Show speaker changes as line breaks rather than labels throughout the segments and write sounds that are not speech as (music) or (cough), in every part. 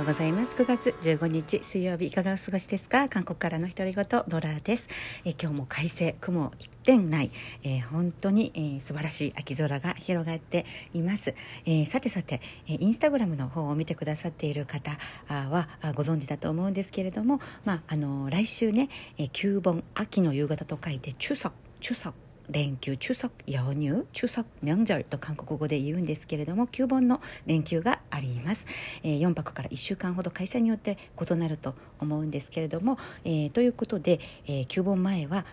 ようございます。9月15日水曜日いかがお過ごしですか？韓国からの独り言ドラです。え今日も快晴雲一点ない、えー、本当に、えー、素晴らしい秋空が広がっています、えー、さてさて、えインスタグラムの方を見てくださっている方はご存知だと思うんですけれどもまああの来週ね、え旧盆秋の夕方と書いて中足中足連休中足夜入中足명절と韓国語で言うんですけれども9本の連休があります、えー、4泊から1週間ほど会社によって異なると思うんですけれども、えー、ということで、えー、9本前は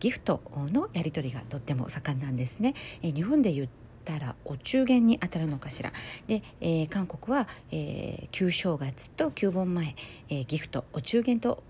ギフトのやり取りがとっても盛んなんですね。え日本で言ったらお中元にあたるのかしらで、えー、韓国は、えー、旧正月と旧盆前、えー、ギフトお中元と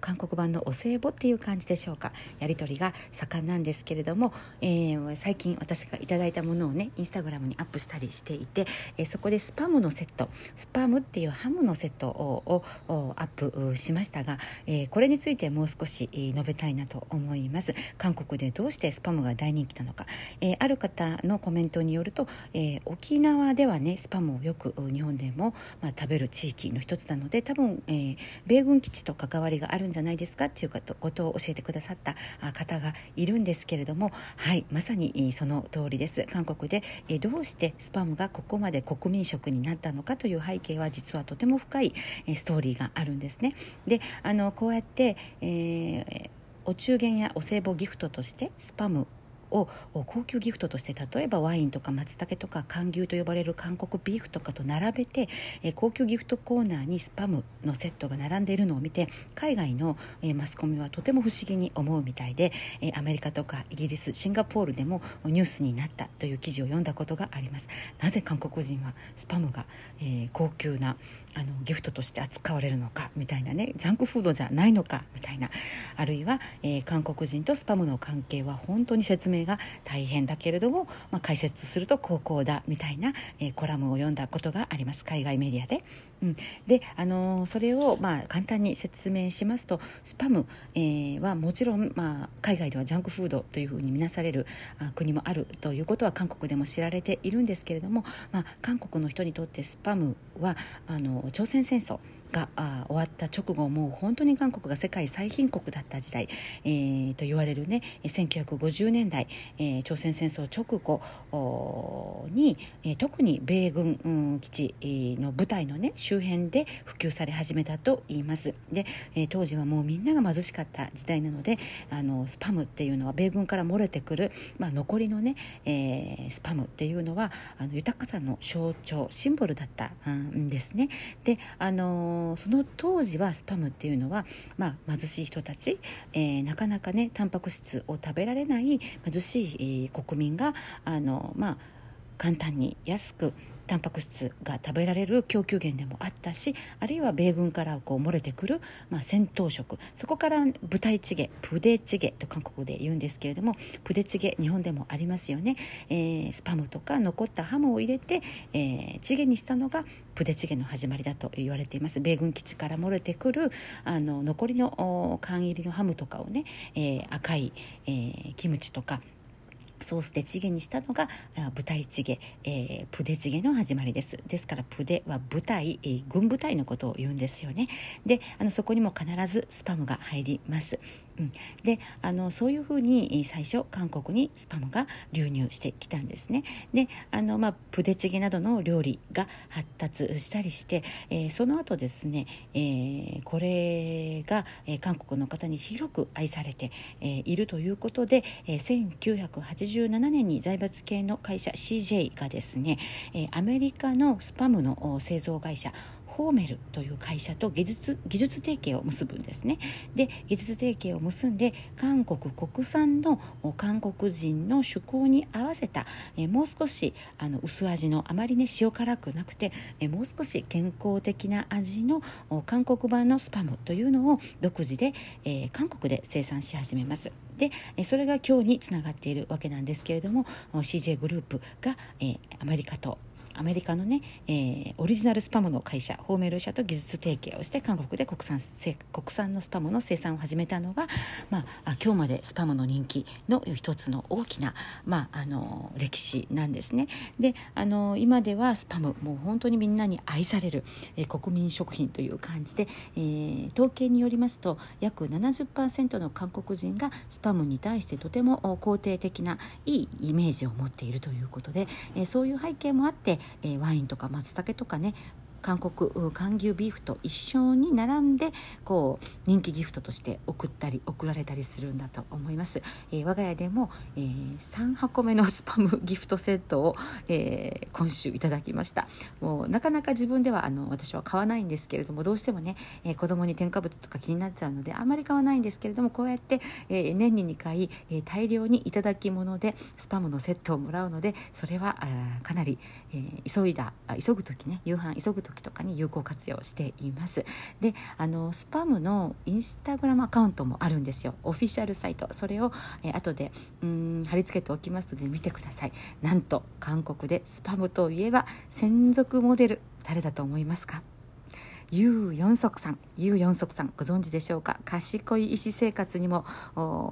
韓国版のお歳暮っていう感じでしょうか。やり取りが盛んなんですけれども、えー、最近私がいただいたものをねインスタグラムにアップしたりしていて、えー、そこでスパムのセットスパムっていうハムのセットをアップしましたが、えー、これについてもう少し述べたいなと思います。韓国でどうしてスパムが大人気なのか、えある方のコメントによると、え沖縄ではねスパムをよく日本でも、まあ、食べる地域の一つなので多分、え米軍基地と関わりがあるんじゃないですか？ということを教えてくださった方がいるんですけれどもはいまさにその通りです。韓国でどうしてスパムがここまで国民食になったのかという背景は実はとても深いストーリーがあるんですね。であのこうやって、えーお中元やお歳暮ギフトとしてスパムを高級ギフトとして例えばワインとか松茸とか韓牛と呼ばれる韓国ビーフとかと並べて、え高級ギフトコーナーにスパムのセットが並んでいるのを見て海外の、えマスコミはとても不思議に思うみたいで、えアメリカとかイギリスシンガポールでもニュースになったという記事を読んだことがあります。なぜ韓国人はスパムが、え高級なあのギフトとして扱われるのかみたいなねジャンクフードじゃないのかみたいな。あるいは、えー、韓国人とスパムの関係は本当に説明が大変だけれども、まあ、解説すると高校だみたいな、えー、コラムを読んだことがあります海外メディアで。うん、で、あのー、それを、まあ、簡単に説明しますとスパム、えー、はもちろん、まあ、海外ではジャンクフードというふうに見なされるあ国もあるということは韓国でも知られているんですけれども、まあ、韓国の人にとってスパムはあの朝鮮戦争が終わった直後もう本当に韓国が世界最貧国だった時代、えー、と言われるね1950年代、えー、朝鮮戦争直後に、えー、特に米軍、うん、基地の部隊のね周辺で普及され始めたと言います。で、えー、当時はもうみんなが貧しかった時代なのであのスパムっていうのは米軍から漏れてくる、まあ、残りのね、えー、スパムっていうのはあの豊かさの象徴シンボルだったんですね。であのその当時はスパムっていうのは、まあ、貧しい人たち、えー、なかなかねタンパク質を食べられない貧しい国民があの、まあ、簡単に安くタンパク質が食べられる供給源でもあったしあるいは米軍からこう漏れてくる、まあ、戦闘食そこから部隊チゲプデチゲと韓国で言うんですけれどもプデチゲ日本でもありますよね、えー、スパムとか残ったハムを入れて、えー、チゲにしたのがプデチゲの始まりだと言われています。米軍基地から漏れてくるあの残りの缶入りのハムとかをね、えー、赤い、えー、キムチとかソースでチゲにしたのが舞台チゲ、えー、プデチゲの始まりです。ですからプデは舞台、えー、軍部隊のことを言うんですよね。であのそこにも必ずスパムが入ります。うん、であのそういうふうに最初韓国にスパムが流入してきたんですね。であの、まあ、プデチゲなどの料理が発達したりして、えー、その後ですね、えー、これが、えー、韓国の方に広く愛されて、えー、いるということで、えー、1987年に財閥系の会社 CJ がですね、えー、アメリカのスパムの製造会社フォーメルという会社と技術技術提携を結ぶんですね。で技術提携を結んで韓国国産の韓国人の趣向に合わせたえもう少しあの薄味のあまりね塩辛くなくてえもう少し健康的な味の韓国版のスパムというのを独自で、えー、韓国で生産し始めます。でそれが今日につながっているわけなんですけれども CJ グループが、えー、アメリカとアメリカのね、えー、オリジナルスパムの会社ホーメル社と技術提携をして韓国で国産国産のスパムの生産を始めたのが、まあ、今日までスパムの人気の一つの大きな、まあ、あの歴史なんですね。であの今ではスパムもう本当にみんなに愛される、えー、国民食品という感じで、えー、統計によりますと約70%の韓国人がスパムに対してとても肯定的ないいイメージを持っているということで、えー、そういう背景もあって、えー、ワインとか松茸とかね韓国韓牛ビーフと一緒に並んでこう人気ギフトとして送ったり送られたりするんだと思います、えー、我が家でも、えー、3箱目のスパムギフトセットを、えー、今週いただきました。もうなかなか自分ではあの私は買わないんですけれどもどうしてもね、えー、子供に添加物とか気になっちゃうのであんまり買わないんですけれどもこうやって、えー、年に2回、えー、大量にいただき物でスパムのセットをもらうのでそれはあかなり、えー、急いだ急ぐ時ね夕飯急ぐ時時とかに有効活用しています。であのスパムのインスタグラムアカウントもあるんですよ。オフィシャルサイト。それを、え後でうん貼り付けておきますので見てください。なんと韓国でスパムといえば専属モデル。誰だと思いますか？ユウ・ヨンソクさんユウ・ヨンソクさんご存知でしょうか？賢い医師生活にも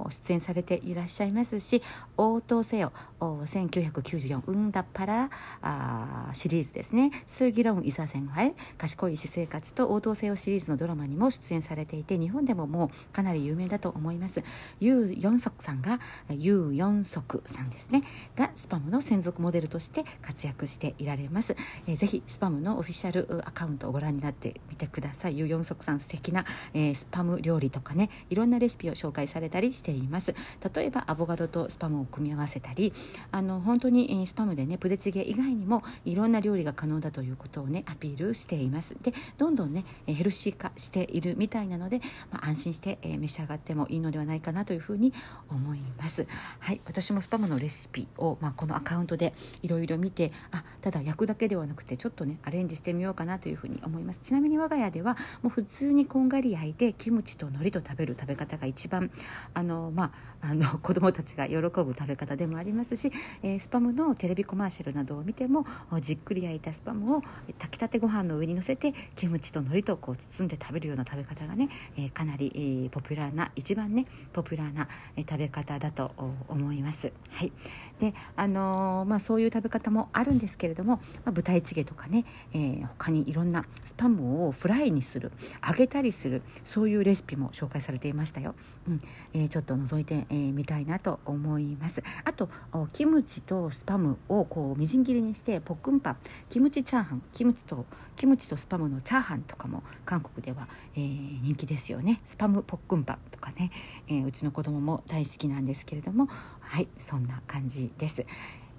出演されていらっしゃいますし応答せよ1994 응답하라あシリーズですね。슬기로운 의사생활賢い医師生活と応答せよシリーズのドラマにも出演されていて日本でももうかなり有名だと思います。ユウ・ヨンソクさんがユウ・ヨンソクさんですね。がスパムの専属モデルとして活躍していられます、えー、ぜひスパムのオフィシャルアカウントをご覧になってみてください。ユヨンソクさん素敵な、えー、スパム料理とかねいろんなレシピを紹介されたりしています。例えばアボカドとスパムを組み合わせたりあの本当に、えー、スパムでねプデチゲ以外にもいろんな料理が可能だということをねアピールしています。でどんどんねヘルシー化しているみたいなので、まあ、安心して、えー、召し上がってもいいのではないかなというふうに思います。はい。私もスパムのレシピを、まあ、このアカウントでいろいろ見てあただ焼くだけではなくてちょっとねアレンジしてみようかなというふうに思います。ちなみに我が家ではもう普通にこんがり焼いてキムチと海苔と食べる食べ方が一番あの、まあ、あの (laughs) 子どもたちが喜ぶ食べ方でもありますし、えー、スパムのテレビコマーシャルなどを見てもじっくり焼いたスパムを炊きたてご飯の上にのせてキムチと海苔とこう包んで食べるような食べ方がね、えー、かなり、えー、ポピュラーな一番ねポピュラーな、え食べ方だと思います。はいであのまあ、そういう食べ方もあるんですけれども、まあ、プデチゲとかね、えー、他にいろんなスパムをフライにする揚げたりするそういうレシピも紹介されていましたよ、うん。えー、ちょっと覗いてみ、えー、たいなと思います。あとキムチとスパムをこうみじん切りにしてポックンパキムチチャーハンキムチとキムチとスパムのチャーハンとかも韓国では、えー、人気ですよね。スパムポックンパとかね、えー、うちの子供も大好きなんですけれども。はいそんな感じです。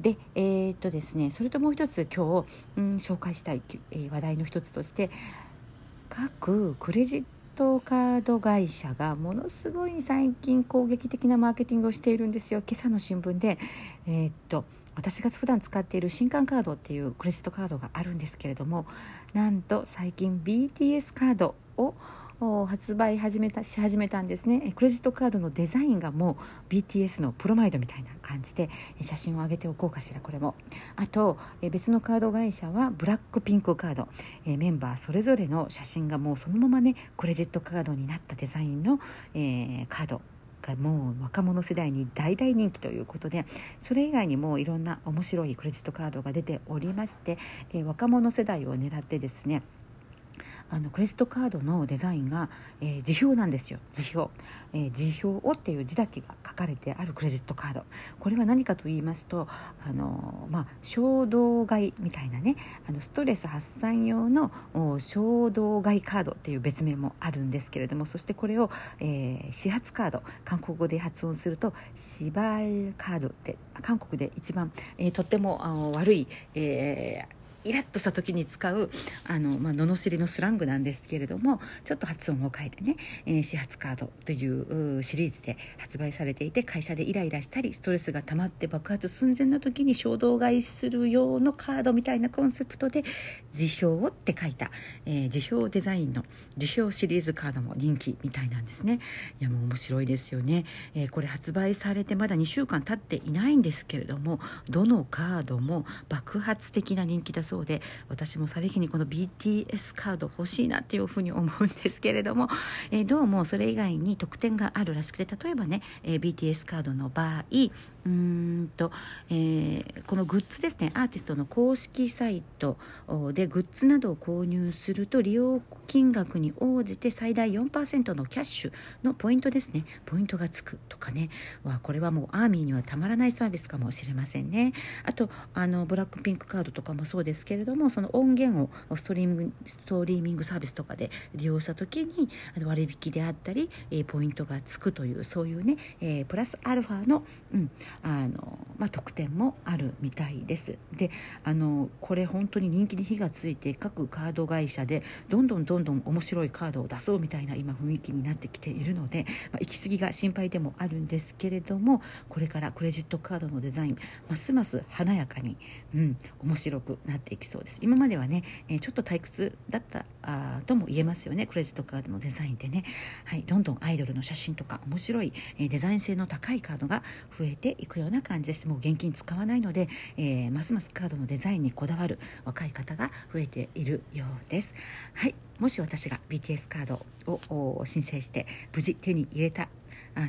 でえー、っとですねそれともう一つ今日、うん、紹介したい、えー、話題の一つとして各クレジットカード会社がものすごい最近攻撃的なマーケティングをしているんですよ。今朝の新聞でえー、っと私が普段使っている新刊カードっていうクレジットカードがあるんですけれどもなんと最近 BTS カードを発売始めたし始めたんですね。クレジットカードのデザインがもう BTS のプロマイドみたいな感じで写真を上げておこうかしらこれも。あと別のカード会社はブラックピンクカード。メンバーそれぞれの写真がもうそのままねクレジットカードになったデザインの、え、カードがもう若者世代に大大人気ということでそれ以外にもいろんな面白いクレジットカードが出ておりまして、え、若者世代を狙ってですねあのクレジットカードのデザインが、えー、辞表なんですよ。辞表、えー、辞表をっていう字だけが書かれてあるクレジットカード。これは何かと言いますとあの、まあ、衝動買いみたいなね。あのストレス発散用の衝動買いカードっていう別名もあるんですけれどもそしてこれを、えー、始発カード。韓国語で発音するとシバルカードって韓国で一番、えー、とってもあの悪い、えーイラッとした時に使うあの、まあ、罵りのスラングなんですけれどもちょっと発音を変えてね、えー、始発カードというシリーズで発売されていて会社でイライラしたりストレスが溜まって爆発寸前の時に衝動買いする用のカードみたいなコンセプトで辞表をって書いた、えー、辞表デザインの辞表シリーズカードも人気みたいなんですね。いやもう面白いですよね、えー、これ発売されてまだ2週間経っていないんですけれどもどのカードも爆発的な人気だそうで私もさりげにこの BTS カード欲しいなっていうふうに思うんですけれども、えー、どうもそれ以外に特典があるらしくて例えばね、えー、BTS カードの場合うんと、えー、このグッズですねアーティストの公式サイトでグッズなどを購入すると利用金額に応じて最大4%のキャッシュのポイントですね。ポイントがつくとかね。わこれはもうアーミーにはたまらないサービスかもしれませんね。あとあのブラックピンクカードとかもそうですけれどもその音源をストリーミングストリーミングサービスとかで利用した時に割引であったり、えポイントがつくというそういうね、えー、プラスアルファの,、うんあのまあ、特典もあるみたいです。であのこれ本当に人気に火がついて各カード会社でどんどんどんどん面白いカードを出そうみたいな今雰囲気になってきているので、まあ、行き過ぎが心配でもあるんですけれどもこれからクレジットカードのデザインますます華やかに、うん、面白くなっていきそうです。今まではね、えー、ちょっと退屈だったあとも言えますよねクレジットカードのデザインでね、はい、どんどんアイドルの写真とか面白い、え、デザイン性の高いカードが増えていくような感じです。もう現金使わないので、えー、ますますカードのデザインにこだわる若い方が増えているようです。はい。もし私が BTS カードを申請して無事手に入れた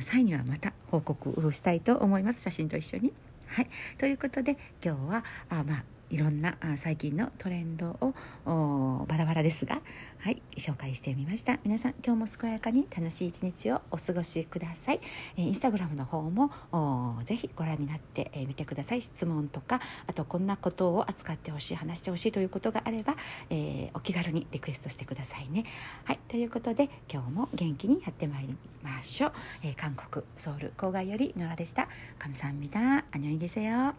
際にはまた報告したいと思います。写真と一緒に。はい、ということで今日はあまあいろんな最近のトレンドをバラバラですが、はい、紹介してみました。皆さん今日も健やかに楽しい一日をお過ごしください、えー、インスタグラムの方もぜひご覧になってみ、えー、てください。質問とかあとこんなことを扱ってほしい話してほしいということがあれば、えー、お気軽にリクエストしてくださいね。はいということで今日も元気にやってまいりましょう、えー、韓国ソウル郊外よりノラでした。神さんみだあにょいげせよ